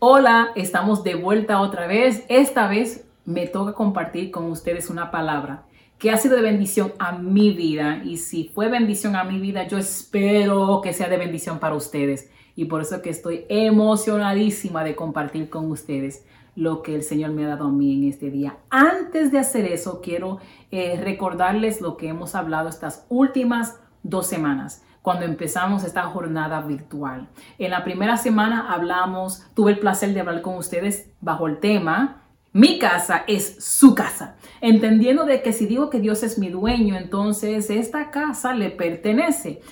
Hola, estamos de vuelta otra vez. Esta vez me toca compartir con ustedes una palabra que ha sido de bendición a mi vida y si fue bendición a mi vida, yo espero que sea de bendición para ustedes y por eso que estoy emocionadísima de compartir con ustedes lo que el Señor me ha dado a mí en este día. Antes de hacer eso, quiero eh, recordarles lo que hemos hablado estas últimas dos semanas cuando empezamos esta jornada virtual. En la primera semana hablamos, tuve el placer de hablar con ustedes bajo el tema mi casa es su casa, entendiendo de que si digo que Dios es mi dueño, entonces esta casa le pertenece.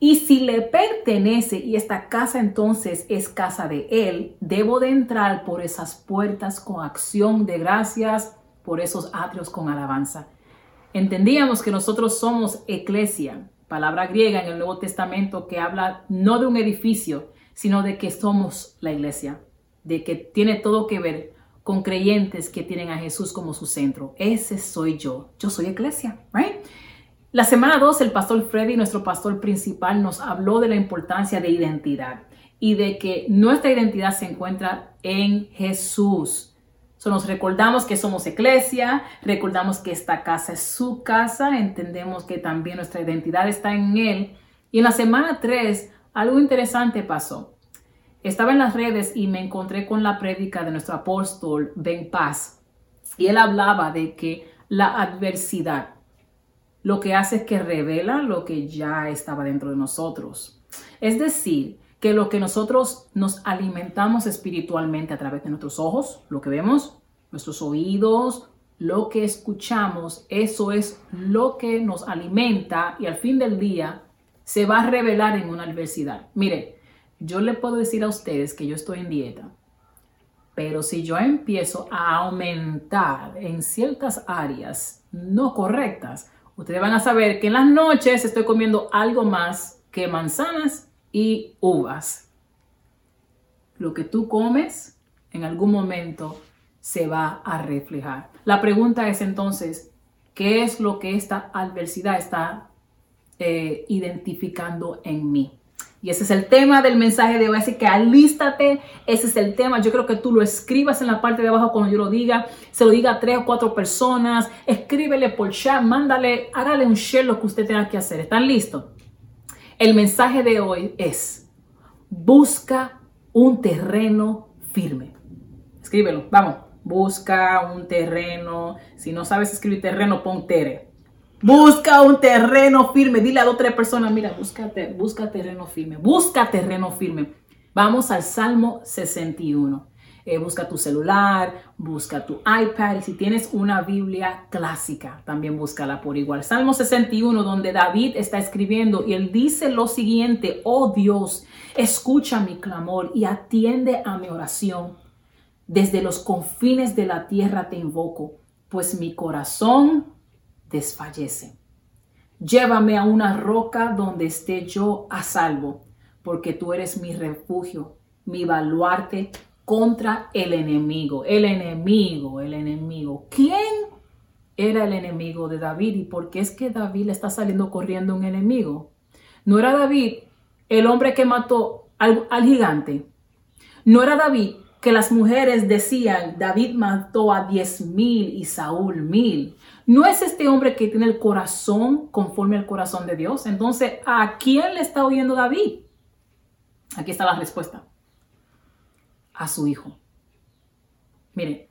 Y si le pertenece y esta casa entonces es casa de Él, debo de entrar por esas puertas con acción de gracias, por esos atrios con alabanza. Entendíamos que nosotros somos eclesia, palabra griega en el Nuevo Testamento que habla no de un edificio, sino de que somos la iglesia, de que tiene todo que ver con creyentes que tienen a Jesús como su centro. Ese soy yo. Yo soy iglesia, right? La semana 2, el pastor Freddy, nuestro pastor principal, nos habló de la importancia de identidad y de que nuestra identidad se encuentra en Jesús. So, nos recordamos que somos iglesia, recordamos que esta casa es su casa, entendemos que también nuestra identidad está en Él. Y en la semana 3, algo interesante pasó. Estaba en las redes y me encontré con la prédica de nuestro apóstol Ben Paz. Y él hablaba de que la adversidad lo que hace es que revela lo que ya estaba dentro de nosotros. Es decir, que lo que nosotros nos alimentamos espiritualmente a través de nuestros ojos, lo que vemos, nuestros oídos, lo que escuchamos, eso es lo que nos alimenta y al fin del día se va a revelar en una adversidad. Mire, yo le puedo decir a ustedes que yo estoy en dieta, pero si yo empiezo a aumentar en ciertas áreas no correctas, ustedes van a saber que en las noches estoy comiendo algo más que manzanas y uvas. Lo que tú comes en algún momento se va a reflejar. La pregunta es entonces, ¿qué es lo que esta adversidad está eh, identificando en mí? Y ese es el tema del mensaje de hoy. Que alístate. Ese es el tema. Yo creo que tú lo escribas en la parte de abajo cuando yo lo diga. Se lo diga a tres o cuatro personas. Escríbele por chat. Mándale, hágale un share lo que usted tenga que hacer. ¿Están listos? El mensaje de hoy es, busca un terreno firme. Escríbelo, vamos. Busca un terreno. Si no sabes escribir terreno, pon tere. Busca un terreno firme. Dile a dos o tres personas, mira, búscate, busca terreno firme. Busca terreno firme. Vamos al Salmo 61. Eh, busca tu celular, busca tu iPad si tienes una Biblia clásica, también búscala por igual. Salmo 61, donde David está escribiendo y él dice lo siguiente, oh Dios, escucha mi clamor y atiende a mi oración. Desde los confines de la tierra te invoco, pues mi corazón desfallece. Llévame a una roca donde esté yo a salvo, porque tú eres mi refugio, mi baluarte contra el enemigo. El enemigo, el enemigo. ¿Quién era el enemigo de David y por qué es que David le está saliendo corriendo un enemigo? No era David el hombre que mató al, al gigante. No era David que las mujeres decían, David mató a diez mil y Saúl mil. ¿No es este hombre que tiene el corazón conforme al corazón de Dios? Entonces, ¿a quién le está oyendo David? Aquí está la respuesta. A su hijo. Mire,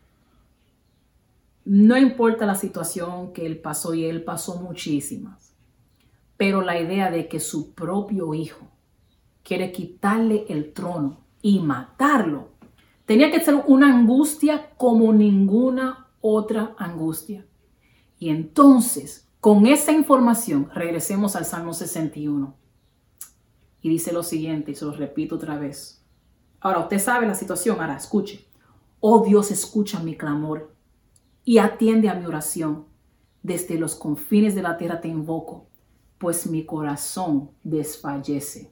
no importa la situación que él pasó y él pasó muchísimas, pero la idea de que su propio hijo quiere quitarle el trono y matarlo Tenía que ser una angustia como ninguna otra angustia. Y entonces, con esa información, regresemos al Salmo 61. Y dice lo siguiente, y se lo repito otra vez. Ahora, usted sabe la situación, ahora escuche. Oh Dios, escucha mi clamor y atiende a mi oración. Desde los confines de la tierra te invoco, pues mi corazón desfallece.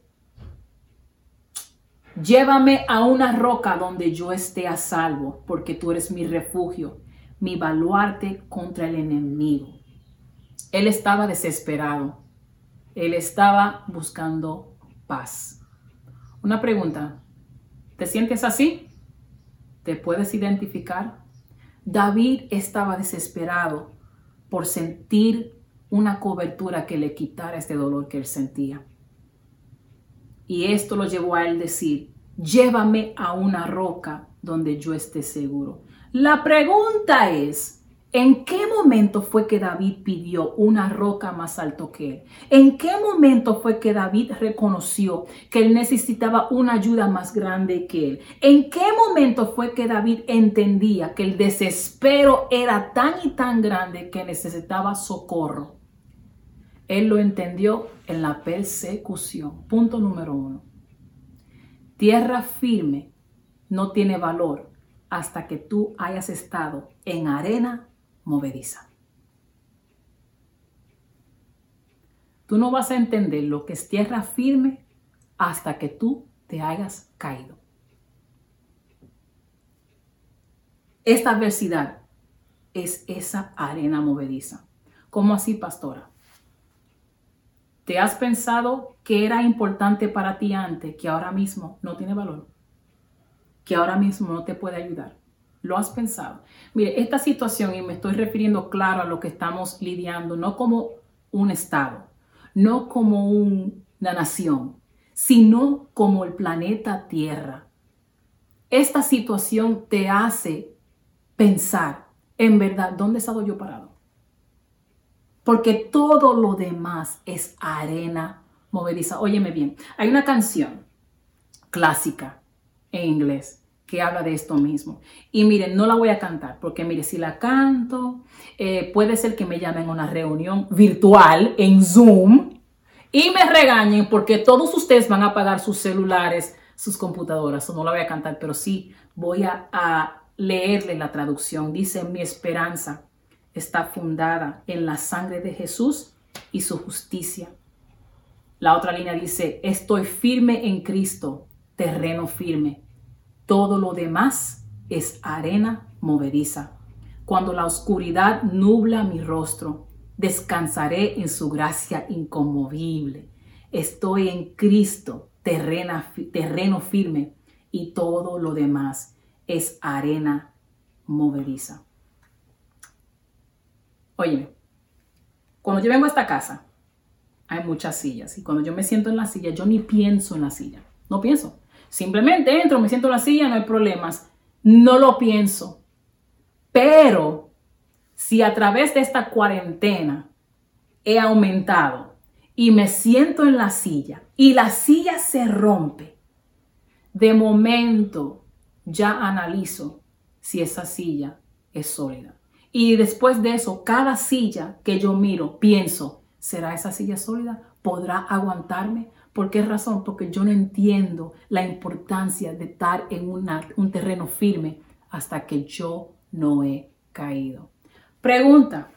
Llévame a una roca donde yo esté a salvo, porque tú eres mi refugio, mi baluarte contra el enemigo. Él estaba desesperado. Él estaba buscando paz. Una pregunta. ¿Te sientes así? ¿Te puedes identificar? David estaba desesperado por sentir una cobertura que le quitara este dolor que él sentía. Y esto lo llevó a él decir, llévame a una roca donde yo esté seguro. La pregunta es, ¿En qué momento fue que David pidió una roca más alto que él? ¿En qué momento fue que David reconoció que él necesitaba una ayuda más grande que él? ¿En qué momento fue que David entendía que el desespero era tan y tan grande que necesitaba socorro? Él lo entendió en la persecución. Punto número uno. Tierra firme no tiene valor hasta que tú hayas estado en arena movediza. Tú no vas a entender lo que es tierra firme hasta que tú te hayas caído. Esta adversidad es esa arena movediza. ¿Cómo así, pastora? ¿Te has pensado que era importante para ti antes que ahora mismo no tiene valor? Que ahora mismo no te puede ayudar. ¿Lo has pensado? Mire, esta situación, y me estoy refiriendo claro a lo que estamos lidiando, no como un Estado, no como una nación, sino como el planeta Tierra. Esta situación te hace pensar, en verdad, ¿dónde he yo parado? Porque todo lo demás es arena movediza. Óyeme bien, hay una canción clásica en inglés que habla de esto mismo. Y miren, no la voy a cantar, porque mire, si la canto, eh, puede ser que me llamen a una reunión virtual en Zoom y me regañen porque todos ustedes van a apagar sus celulares, sus computadoras. no la voy a cantar, pero sí voy a, a leerle la traducción. Dice, mi esperanza está fundada en la sangre de Jesús y su justicia. La otra línea dice, estoy firme en Cristo, terreno firme todo lo demás es arena movediza. Cuando la oscuridad nubla mi rostro, descansaré en su gracia inconmovible. Estoy en Cristo, terreno firme, y todo lo demás es arena movediza. Oye, cuando yo vengo a esta casa, hay muchas sillas, y cuando yo me siento en la silla, yo ni pienso en la silla, no pienso. Simplemente entro, me siento en la silla, no hay problemas. No lo pienso. Pero si a través de esta cuarentena he aumentado y me siento en la silla y la silla se rompe, de momento ya analizo si esa silla es sólida. Y después de eso, cada silla que yo miro, pienso, ¿será esa silla sólida? ¿Podrá aguantarme? ¿Por qué razón? Porque yo no entiendo la importancia de estar en un terreno firme hasta que yo no he caído. Pregunta,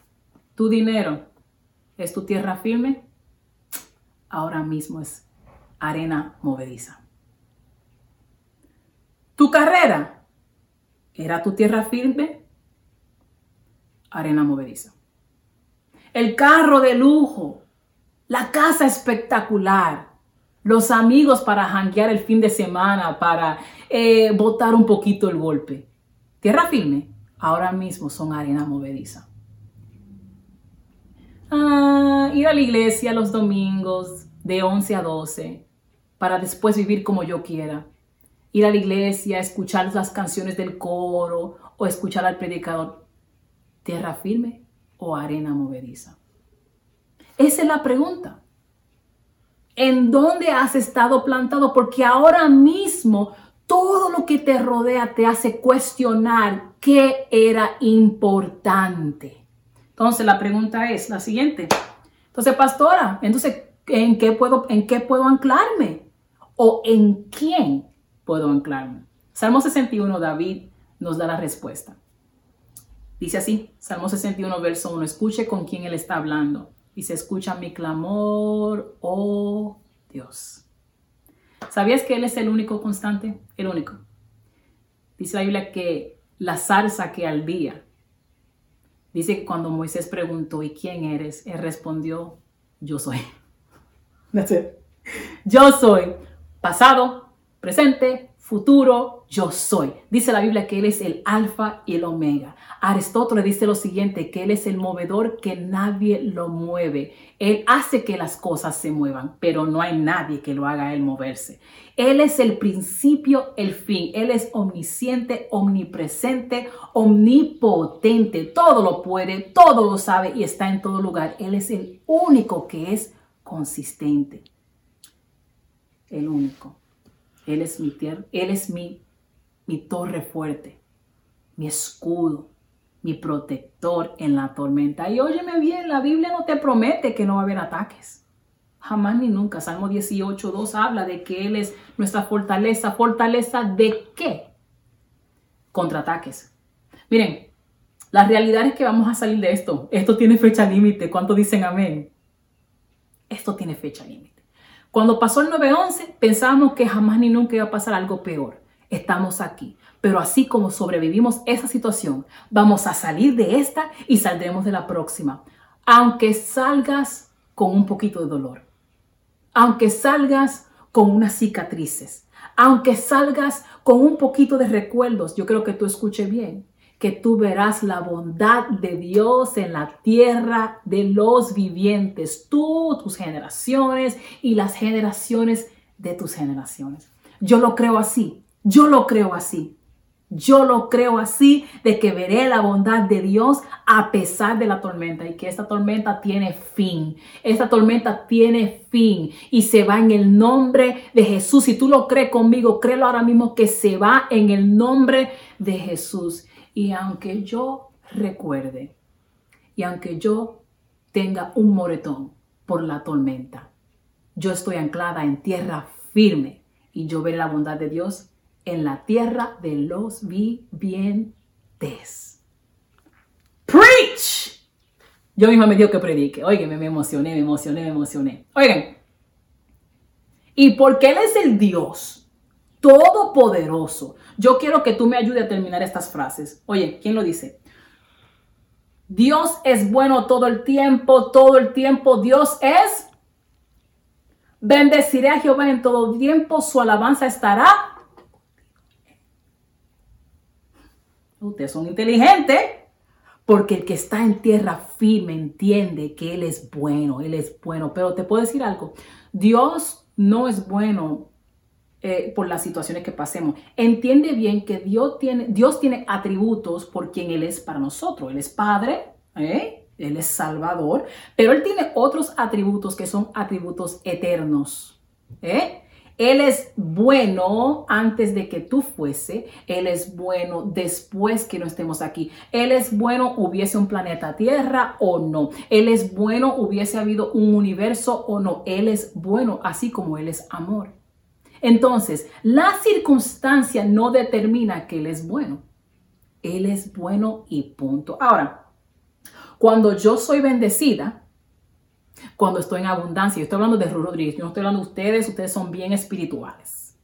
¿tu dinero es tu tierra firme? Ahora mismo es arena movediza. ¿Tu carrera era tu tierra firme? Arena movediza. El carro de lujo, la casa espectacular, los amigos para janguear el fin de semana, para eh, botar un poquito el golpe. Tierra firme, ahora mismo son arena movediza. Ah, ir a la iglesia los domingos de 11 a 12 para después vivir como yo quiera. Ir a la iglesia, escuchar las canciones del coro o escuchar al predicador. ¿Tierra firme o arena movediza? Esa es la pregunta en dónde has estado plantado, porque ahora mismo todo lo que te rodea te hace cuestionar qué era importante. Entonces la pregunta es la siguiente. Entonces, pastora, entonces, ¿en qué puedo, en qué puedo anclarme? ¿O en quién puedo anclarme? Salmo 61, David nos da la respuesta. Dice así, Salmo 61, verso 1, escuche con quién él está hablando y se escucha mi clamor, oh Dios. ¿Sabías que Él es el único constante? El único. Dice la Biblia que la salsa que al día. Dice que cuando Moisés preguntó, ¿y quién eres? Él respondió, yo soy. Yo soy pasado, presente, futuro, yo soy. Dice la Biblia que Él es el alfa y el omega. Aristóteles dice lo siguiente, que Él es el movedor que nadie lo mueve. Él hace que las cosas se muevan, pero no hay nadie que lo haga Él moverse. Él es el principio, el fin. Él es omnisciente, omnipresente, omnipotente. Todo lo puede, todo lo sabe y está en todo lugar. Él es el único que es consistente. El único. Él es mi tierra, Él es mi mi torre fuerte, mi escudo, mi protector en la tormenta. Y óyeme bien, la Biblia no te promete que no va a haber ataques. Jamás ni nunca. Salmo 18, 2 habla de que Él es nuestra fortaleza. ¿Fortaleza de qué? Contraataques. Miren, la realidad es que vamos a salir de esto. Esto tiene fecha límite. ¿Cuánto dicen amén? Esto tiene fecha límite. Cuando pasó el 9-11, pensábamos que jamás ni nunca iba a pasar algo peor estamos aquí. Pero así como sobrevivimos esa situación, vamos a salir de esta y saldremos de la próxima. Aunque salgas con un poquito de dolor, aunque salgas con unas cicatrices, aunque salgas con un poquito de recuerdos, yo creo que tú escuches bien, que tú verás la bondad de Dios en la tierra de los vivientes, tú, tus generaciones y las generaciones de tus generaciones. Yo lo creo así. Yo lo creo así. Yo lo creo así de que veré la bondad de Dios a pesar de la tormenta y que esta tormenta tiene fin. Esta tormenta tiene fin y se va en el nombre de Jesús. Si tú lo crees conmigo, créelo ahora mismo que se va en el nombre de Jesús. Y aunque yo recuerde y aunque yo tenga un moretón por la tormenta, yo estoy anclada en tierra firme y yo veré la bondad de Dios en la tierra de los vivientes. Preach. Yo misma me dio que predique. Oigan, me emocioné, me emocioné, me emocioné. Oigan. Y porque Él es el Dios todopoderoso, yo quiero que tú me ayudes a terminar estas frases. Oye, ¿quién lo dice? Dios es bueno todo el tiempo, todo el tiempo. Dios es. Bendeciré a Jehová en todo tiempo, su alabanza estará Ustedes son inteligentes. Porque el que está en tierra firme entiende que Él es bueno, Él es bueno. Pero te puedo decir algo, Dios no es bueno eh, por las situaciones que pasemos. Entiende bien que Dios tiene, Dios tiene atributos por quien Él es para nosotros. Él es Padre, ¿eh? Él es Salvador, pero Él tiene otros atributos que son atributos eternos. ¿eh? Él es bueno antes de que tú fuese. Él es bueno después que no estemos aquí. Él es bueno hubiese un planeta Tierra o no. Él es bueno hubiese habido un universo o no. Él es bueno así como Él es amor. Entonces, la circunstancia no determina que Él es bueno. Él es bueno y punto. Ahora, cuando yo soy bendecida, cuando estoy en abundancia. Yo estoy hablando de Ru Rodríguez, yo no estoy hablando de ustedes, ustedes son bien espirituales.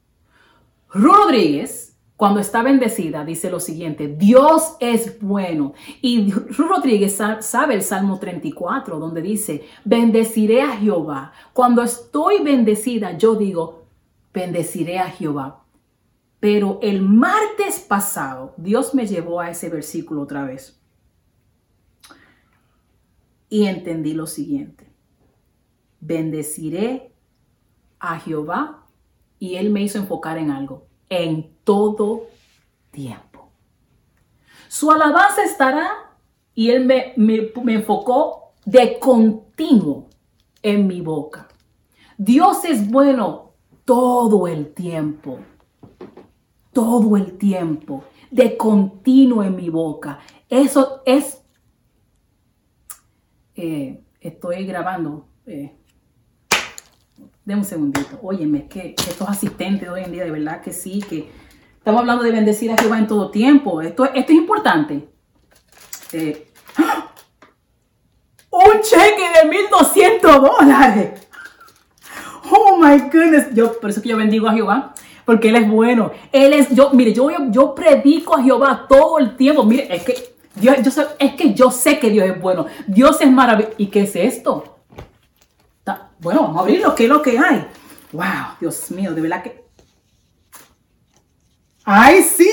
Ru Rodríguez, cuando está bendecida, dice lo siguiente, Dios es bueno. Y Ru Rodríguez sabe el Salmo 34, donde dice, bendeciré a Jehová. Cuando estoy bendecida, yo digo, bendeciré a Jehová. Pero el martes pasado, Dios me llevó a ese versículo otra vez. Y entendí lo siguiente bendeciré a Jehová y él me hizo enfocar en algo, en todo tiempo. Su alabanza estará y él me, me, enfocó de continuo en mi boca. Dios es bueno todo el tiempo, todo el tiempo, de continuo en mi boca. Eso es, eh, estoy grabando, eh, Deme un segundito. Óyeme, que, estos asistentes de hoy en día, de verdad que sí, que estamos hablando de bendecir a Jehová en todo tiempo. Esto, esto es importante. Eh, un cheque de 1200 dólares. Oh my goodness. Yo, por eso que yo bendigo a Jehová. Porque Él es bueno. Él es, yo, mire, yo, yo predico a Jehová todo el tiempo. Mire, es que Dios, yo, es que yo sé que Dios es bueno. Dios es maravilloso. ¿Y qué es esto? Bueno, vamos a abrirlo. ¿Qué es lo que hay? Wow, Dios mío, de verdad que... Ay, sí.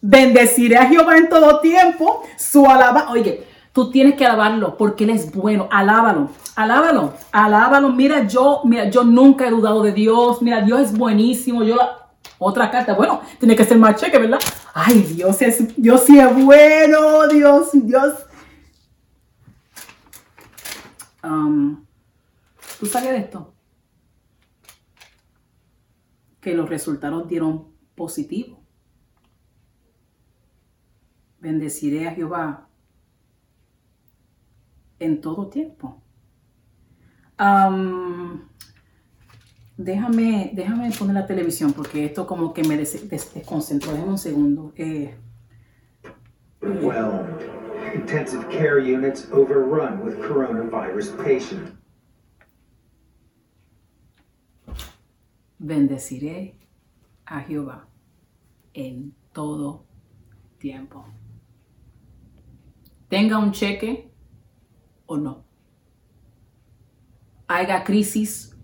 Bendeciré a Jehová en todo tiempo. Su alaba. Oye, tú tienes que alabarlo porque Él es bueno. Alábalo, alábalo, alábalo. Mira, yo, mira, yo nunca he dudado de Dios. Mira, Dios es buenísimo. Yo otra carta, bueno, tiene que ser más cheque, ¿verdad? Ay, Dios es, Dios sí es bueno, Dios, Dios. Um, ¿Tú sabes de esto? Que los resultados dieron positivo. Bendeciré a Jehová en todo tiempo. déjame, déjame poner la televisión porque esto como que me desconcentró. Déjame un segundo. Eh, well, intensive care units overrun with coronavirus patients. Bendeciré a Jehová en todo tiempo. Tenga un cheque o no. Haya crisis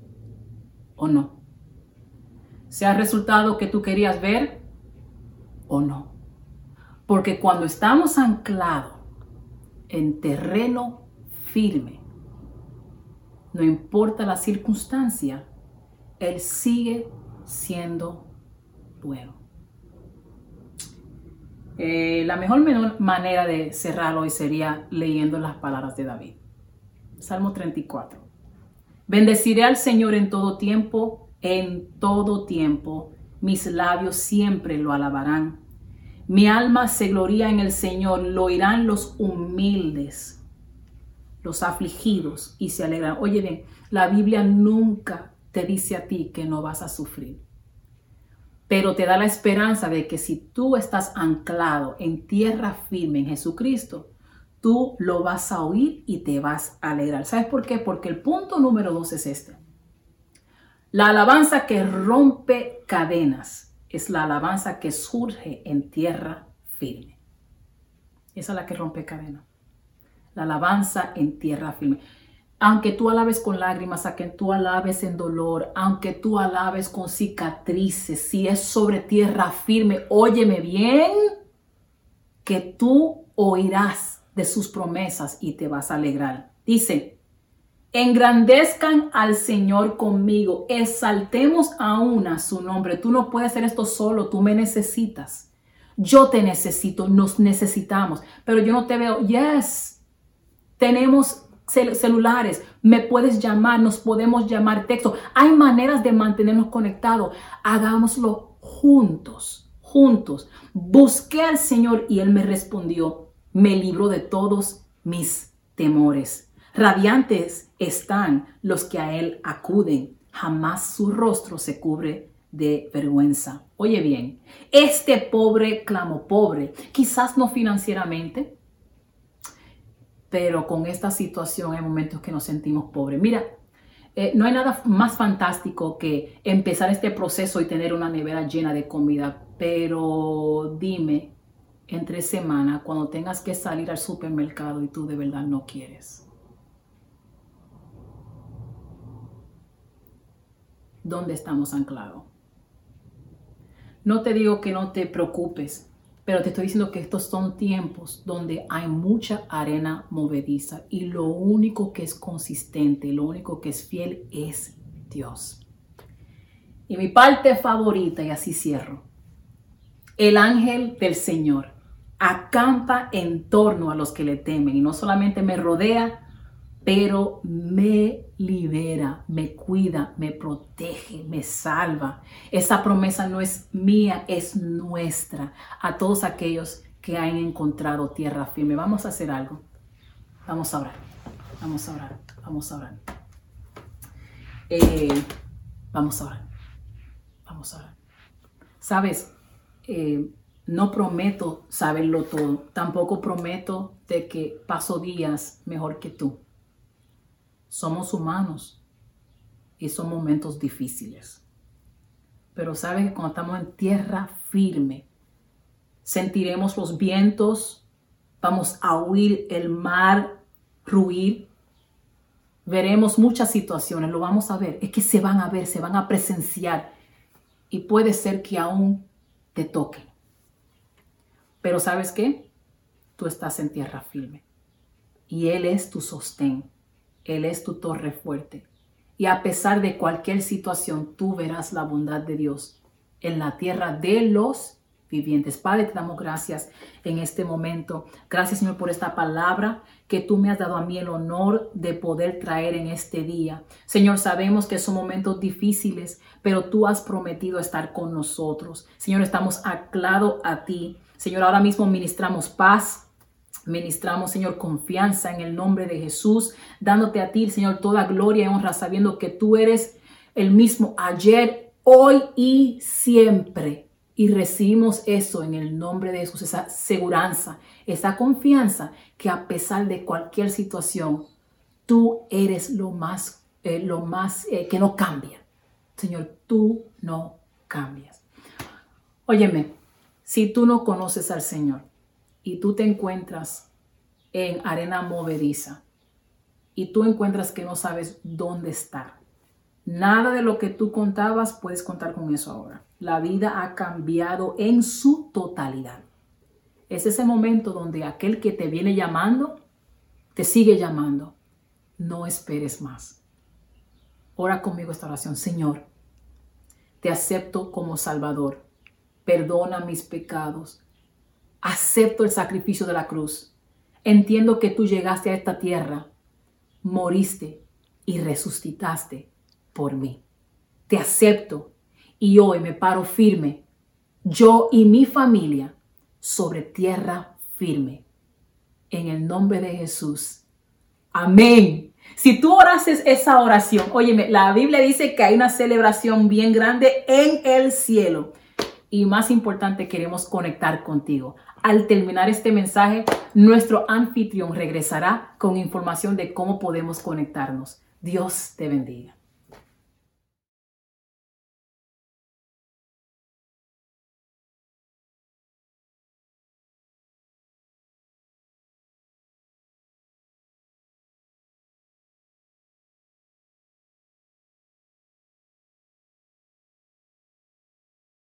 o no. Sea resultado que tú querías ver o no. Porque cuando estamos anclados en terreno firme, no importa la circunstancia, Él sigue siendo bueno. Eh, la mejor manera de cerrar hoy sería leyendo las palabras de David. Salmo 34. Bendeciré al Señor en todo tiempo, en todo tiempo. Mis labios siempre lo alabarán. Mi alma se gloria en el Señor, lo oirán los humildes, los afligidos y se alegrarán. Oye bien, la Biblia nunca te dice a ti que no vas a sufrir pero te da la esperanza de que si tú estás anclado en tierra firme en Jesucristo, tú lo vas a oír y te vas a alegrar. ¿Sabes por qué? Porque el punto número dos es este. La alabanza que rompe cadenas es la alabanza que surge en tierra firme. Esa es la que rompe cadenas. La alabanza en tierra firme aunque tú alabes con lágrimas, aunque tú alabes en dolor, aunque tú alabes con cicatrices, si es sobre tierra firme, óyeme bien, que tú oirás de sus promesas y te vas a alegrar. Dice, engrandezcan al Señor conmigo, exaltemos aún a su nombre. Tú no puedes hacer esto solo, tú me necesitas. Yo te necesito, nos necesitamos, pero yo no te veo. Yes, tenemos celulares, me puedes llamar, nos podemos llamar texto. Hay maneras de mantenernos conectados. Hagámoslo juntos, juntos. Busqué al Señor y Él me respondió. Me libró de todos mis temores. Radiantes están los que a Él acuden. Jamás su rostro se cubre de vergüenza. Oye bien, este pobre clamo pobre, quizás no financieramente, pero con esta situación hay momentos que nos sentimos pobres. Mira, eh, no hay nada más fantástico que empezar este proceso y tener una nevera llena de comida, pero dime, entre semana, cuando tengas que salir al supermercado y tú de verdad no quieres. ¿Dónde estamos anclados? No te digo que no te preocupes, pero te estoy diciendo que estos son tiempos donde hay mucha arena movediza y lo único que es consistente, lo único que es fiel es Dios. Y mi parte favorita, y así cierro, el ángel del Señor acampa en torno a los que le temen y no solamente me rodea, pero me libera, me cuida, me protege, me salva. Esa promesa no es mía, es nuestra. A todos aquellos que han encontrado tierra firme. Vamos a hacer algo. Vamos a orar. Vamos a orar. Vamos a orar. Eh, vamos a orar. Vamos a orar. Sabes, eh, no prometo saberlo todo. Tampoco prometo de que paso días mejor que tú. Somos humanos y son momentos difíciles. Pero sabes que cuando estamos en tierra firme, sentiremos los vientos, vamos a oír el mar ruir, veremos muchas situaciones, lo vamos a ver, es que se van a ver, se van a presenciar y puede ser que aún te toquen. Pero ¿sabes qué? Tú estás en tierra firme. Y Él es tu sostén. Él es tu torre fuerte. Y a pesar de cualquier situación, tú verás la bondad de Dios en la tierra de los vivientes. Padre, te damos gracias en este momento. Gracias, Señor, por esta palabra que tú me has dado a mí el honor de poder traer en este día. Señor, sabemos que son momentos difíciles, pero tú has prometido estar con nosotros. Señor, estamos anclados a ti. Señor, ahora mismo ministramos paz, Ministramos, Señor, confianza en el nombre de Jesús, dándote a ti, Señor, toda gloria y honra, sabiendo que tú eres el mismo ayer, hoy y siempre. Y recibimos eso en el nombre de Jesús, esa seguridad, esa confianza que a pesar de cualquier situación, tú eres lo más, eh, lo más eh, que no cambia. Señor, tú no cambias. Óyeme, si tú no conoces al Señor y tú te encuentras en arena movediza y tú encuentras que no sabes dónde estar, nada de lo que tú contabas puedes contar con eso ahora. La vida ha cambiado en su totalidad. Es ese momento donde aquel que te viene llamando, te sigue llamando. No esperes más. Ora conmigo esta oración. Señor, te acepto como Salvador. Perdona mis pecados. Acepto el sacrificio de la cruz. Entiendo que tú llegaste a esta tierra, moriste y resucitaste por mí. Te acepto y hoy me paro firme, yo y mi familia, sobre tierra firme. En el nombre de Jesús. Amén. Si tú orases esa oración, óyeme, la Biblia dice que hay una celebración bien grande en el cielo. Y más importante, queremos conectar contigo. Al terminar este mensaje, nuestro anfitrión regresará con información de cómo podemos conectarnos. Dios te bendiga.